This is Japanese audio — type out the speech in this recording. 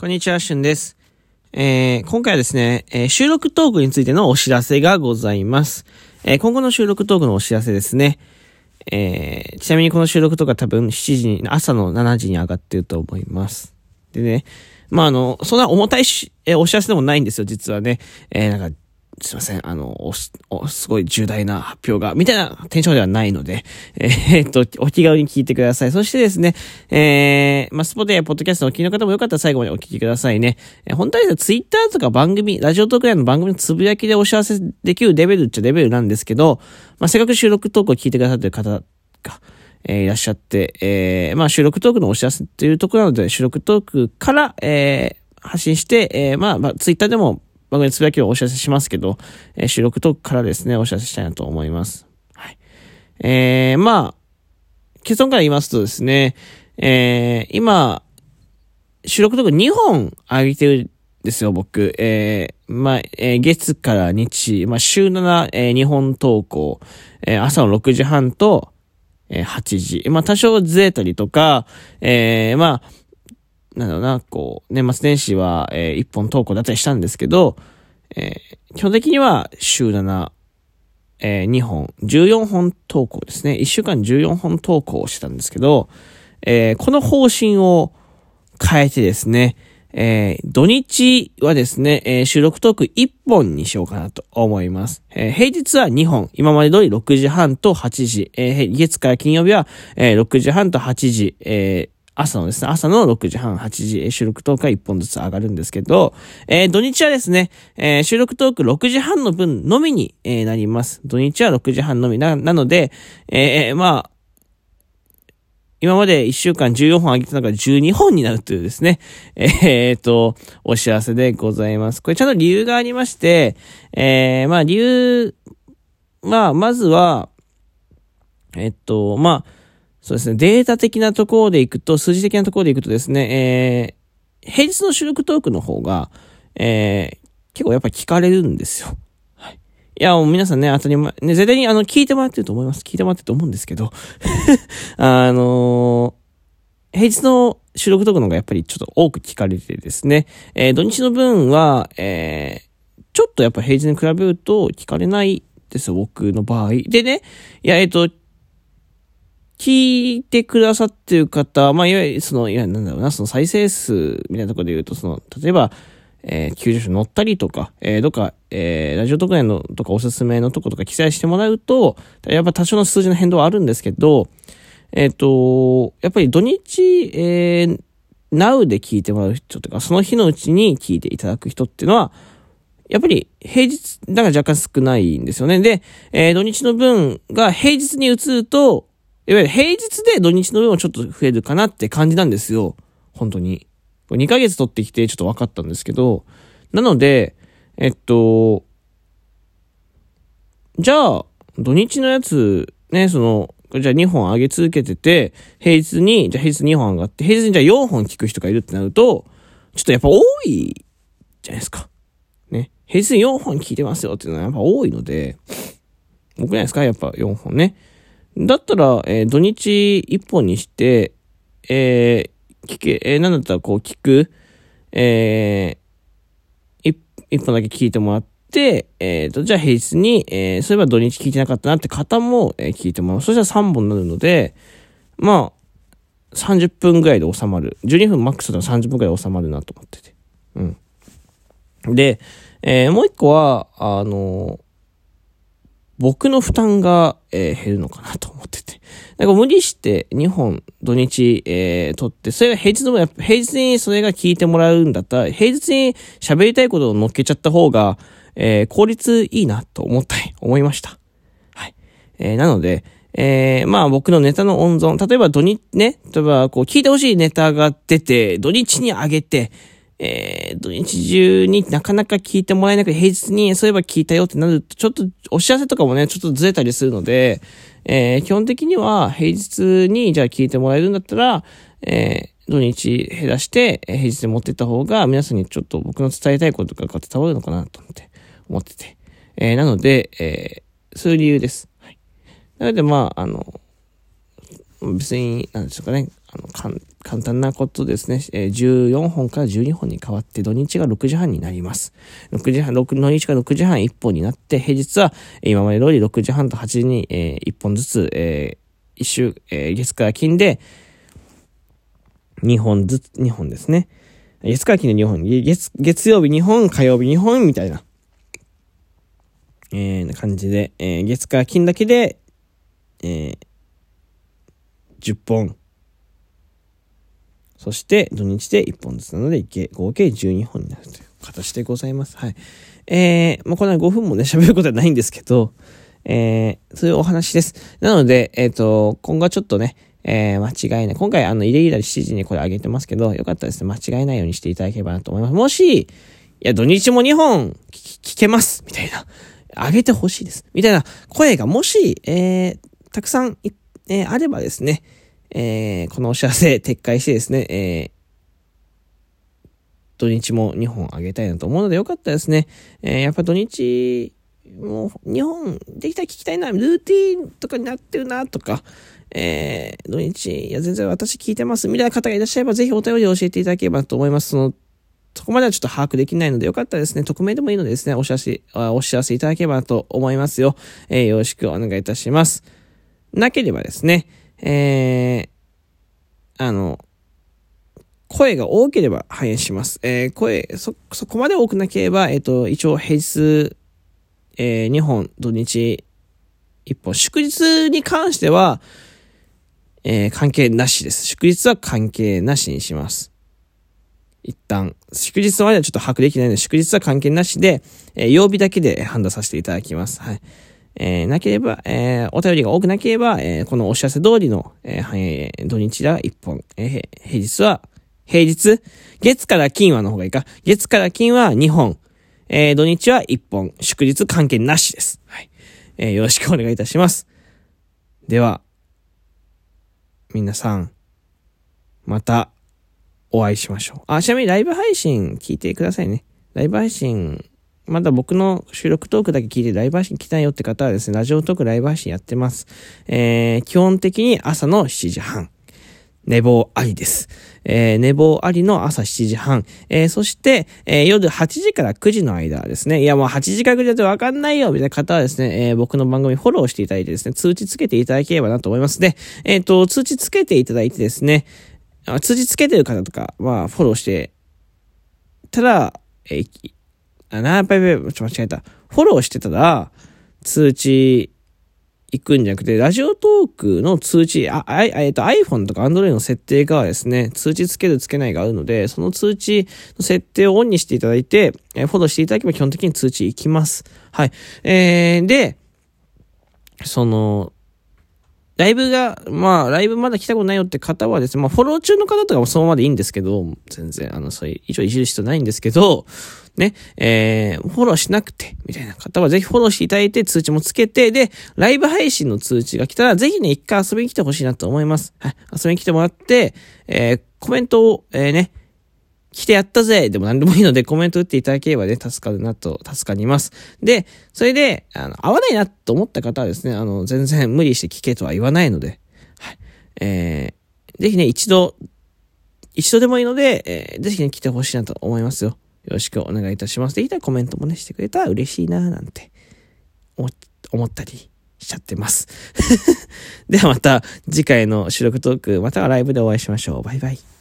こんにちは、しゅんです。えー、今回はですね、えー、収録トークについてのお知らせがございます。えー、今後の収録トークのお知らせですね。えちなみにこの収録とか多分7時に、朝の7時に上がってると思います。でね、まあ、あの、そんな重たいし、えお知らせでもないんですよ、実はね。えなんか、すいません、あの、お、お、すごい重大な発表が、みたいなテンションではないので、えー、っと、お気軽に聞いてください。そしてですね、えー、まあ、スポテやポッドキャストのお聞きの方もよかったら最後までお聞きくださいね。えー、本当はですね、ツイッターとか番組、ラジオトーク内の番組のつぶやきでお知らせできるレベルっちゃレベルなんですけど、まあ、せっかく収録トークを聞いてくださってる方が、えー、いらっしゃって、えー、まあ、収録トークのお知らせっていうところなので、収録トークから、えー、発信して、えー、まあ、まあ、ツイッターでも番組つぶやきをお知らせしますけど、えー、収録トークからですね、お知らせしたいなと思います。はい。えー、まあ、結論から言いますとですね、えー、今、収録トーク2本上げてるんですよ、僕。えー、まあ、えー、月から日、まあ、週7、えー、2本投稿、えー、朝の6時半と、えー、8時。まあ、多少ずれたりとか、えー、まあ、なんだろうな、こう、年末年始は、えー、一本投稿だったりしたんですけど、えー、基本的には週7、えー、2本、14本投稿ですね。1週間14本投稿をしてたんですけど、えー、この方針を変えてですね、えー、土日はですね、えー、収録トーク1本にしようかなと思います。えー、平日は2本、今まで通り6時半と8時、えー、月から金曜日は、えー、6時半と8時、えー、朝のですね、朝の6時半、8時、収録トークは1本ずつ上がるんですけど、えー、土日はですね、えー、収録トーク6時半の分のみに、えー、なります。土日は6時半のみな、なので、えー、まあ、今まで1週間14本上げてたのが12本になるというですね、えー、っと、お知らせでございます。これちゃんと理由がありまして、えー、まあ理由、まあ、まずは、えっと、まあ、そうですね、データ的なところでいくと、数字的なところでいくとですね、えー、平日の収録トークの方が、えー、結構やっぱ聞かれるんですよ。はい。いや、もう皆さんね、当たり前、ね、絶対にあの、聞いてもらってると思います。聞いてもらってると思うんですけど、あのー、平日の収録トークの方がやっぱりちょっと多く聞かれてですね、えー、土日の分は、えー、ちょっとやっぱ平日に比べると聞かれないですよ、僕の場合。でね、いや、えっ、と、聞いてくださってる方、まあ、いわゆる、その、いや、なんだろうな、その再生数みたいなところで言うと、その、例えば、えー、救助所乗ったりとか、えー、どっか、えー、ラジオ特演のとかおすすめのとことか記載してもらうと、やっぱ多少の数字の変動はあるんですけど、えっ、と、やっぱり土日、えー、Now で聞いてもらう人とか、その日のうちに聞いていただく人っていうのは、やっぱり平日、だから若干少ないんですよね。で、えー、土日の分が平日に移ると、いわゆる平日で土日の分はちょっと増えるかなって感じなんですよ。本当に。2ヶ月取ってきてちょっと分かったんですけど、なので、えっと、じゃあ、土日のやつ、ね、その、じゃあ2本上げ続けてて、平日に、じゃあ平日2本上がって、平日にじゃあ4本聞く人がいるってなると、ちょっとやっぱ多いじゃないですか。ね。平日に4本聞いてますよっていうのはやっぱ多いので、多くないですか？やっぱ4本ね。だったら、えー、土日一本にして、えー、聞け、えー、なんだったらこう聞く、えー、一本だけ聞いてもらって、えーと、じゃあ平日に、え、そういえば土日聞いてなかったなって方も、え、聞いてもらう。そしたら3本になるので、まあ、30分ぐらいで収まる。12分マックスだと30分ぐらいで収まるなと思ってて。うん。で、え、もう一個は、あの僕の負担が、えー、減るのかなと思ってて。なんか無理して2本土日、えー、撮って、それが平日でもやっぱ平日にそれが聞いてもらうんだったら、平日に喋りたいことを乗っけちゃった方が、えー、効率いいなと思ったい、思いました。はい。えー、なので、えー、まあ僕のネタの温存、例えば土日ね、例えばこう聞いてほしいネタが出て、土日に上げて、えー、土日中になかなか聞いてもらえなくて、平日にそういえば聞いたよってなると、ちょっとお知らせとかもね、ちょっとずれたりするので、えー、基本的には平日にじゃあ聞いてもらえるんだったら、えー、土日減らして、平日で持ってった方が、皆さんにちょっと僕の伝えたいこととかが伝わるのかなと思って、思ってて。えー、なので、えー、そういう理由です。はい。なので、まあ、あの、別に、なんでしょうかね、あの、簡単なことですね、えー、14本から12本に変わって土日が6時半になります。6時半、6土日が6時半1本になって、平日は今まで通り6時半と8時に、えー、1本ずつ、えー、1週、えー、月から金で2本ずつ、2本ですね。月から金で2本、月、月曜日2本、火曜日2本みたいな、えー、感じで、えー、月から金だけで、えー、10本、そして土日で1本ずつなので、合計12本になるという形でございます。はい。えー、まあ、この5分もね、喋ることはないんですけど、えー、そういうお話です。なので、えっ、ー、と、今後はちょっとね、えー、間違いない。今回、あの、イレギュラー7時にこれ上げてますけど、よかったですね。間違いないようにしていただければなと思います。もし、いや、土日も2本聞けます、みたいな。上げてほしいです。みたいな声がもし、えー、たくさん、えー、あればですね、えー、このお知らせ撤回してですね、えー、土日も2本あげたいなと思うのでよかったですね。えー、やっぱ土日、もう2本できたら聞きたいな、ルーティンとかになってるなとか、えー、土日、いや全然私聞いてます、みたいな方がいらっしゃればぜひお便りを教えていただければと思います。その、そこまではちょっと把握できないのでよかったらですね、匿名でもいいのでですね、お知らせ、お知らせいただければと思いますよ。えー、よろしくお願いいたします。なければですね、えー、あの、声が多ければ反映します。えー、声、そ、そこまで多くなければ、えっ、ー、と、一応平日、えー、2本、土日、1本。祝日に関しては、えー、関係なしです。祝日は関係なしにします。一旦、祝日まではちょっと把握できないので、祝日は関係なしで、えー、曜日だけで判断させていただきます。はい。えー、なければ、えー、お便りが多くなければ、えー、このお知らせ通りの、えー、土日は1本、えー、平日は、平日？月から金はの方がいいか。月から金は2本、えー、土日は1本、祝日関係なしです。はい。えー、よろしくお願いいたします。では、皆さん、また、お会いしましょう。あ、ちなみにライブ配信聞いてくださいね。ライブ配信まだ僕の収録トークだけ聞いてライブ配信来たいよって方はですね、ラジオトークライブ配信やってます。えー、基本的に朝の7時半。寝坊ありです。えー、寝坊ありの朝7時半。えー、そして、えー、夜8時から9時の間ですね。いや、もう8時から9時だとわかんないよみたいな方はですね、えー、僕の番組フォローしていただいてですね、通知つけていただければなと思いますで、えっ、ー、と、通知つけていただいてですね、通知つけてる方とかはフォローしてたら、えー、あ、な、やっぱり、ちょっと間違えた。フォローしてたら、通知行くんじゃなくて、ラジオトークの通知、あ、あえっと、iPhone とか Android の設定がですね、通知つけるつけないがあるので、その通知の設定をオンにしていただいて、えフォローしていただければ基本的に通知行きます。はい。えー、で、その、ライブが、まあ、ライブまだ来たことないよって方はですね、まあ、フォロー中の方とかもそのままでいいんですけど、全然、あの、そういう、以上いじる必要ないんですけど、ね、えー、フォローしなくて、みたいな方はぜひフォローしていただいて、通知もつけて、で、ライブ配信の通知が来たら、ぜひね、一回遊びに来てほしいなと思います。はい、遊びに来てもらって、えー、コメントを、えー、ね、来てやったぜでも何でもいいのでコメント打っていただければね、助かるなと、助かります。で、それで、あの、合わないなと思った方はですね、あの、全然無理して聞けとは言わないので、はい。えー、ぜひね、一度、一度でもいいので、えー、ぜひね、来てほしいなと思いますよ。よろしくお願いいたします。できたらコメントもね、してくれたら嬉しいななんて、思ったりしちゃってます。ではまた次回の収録トーク、またはライブでお会いしましょう。バイバイ。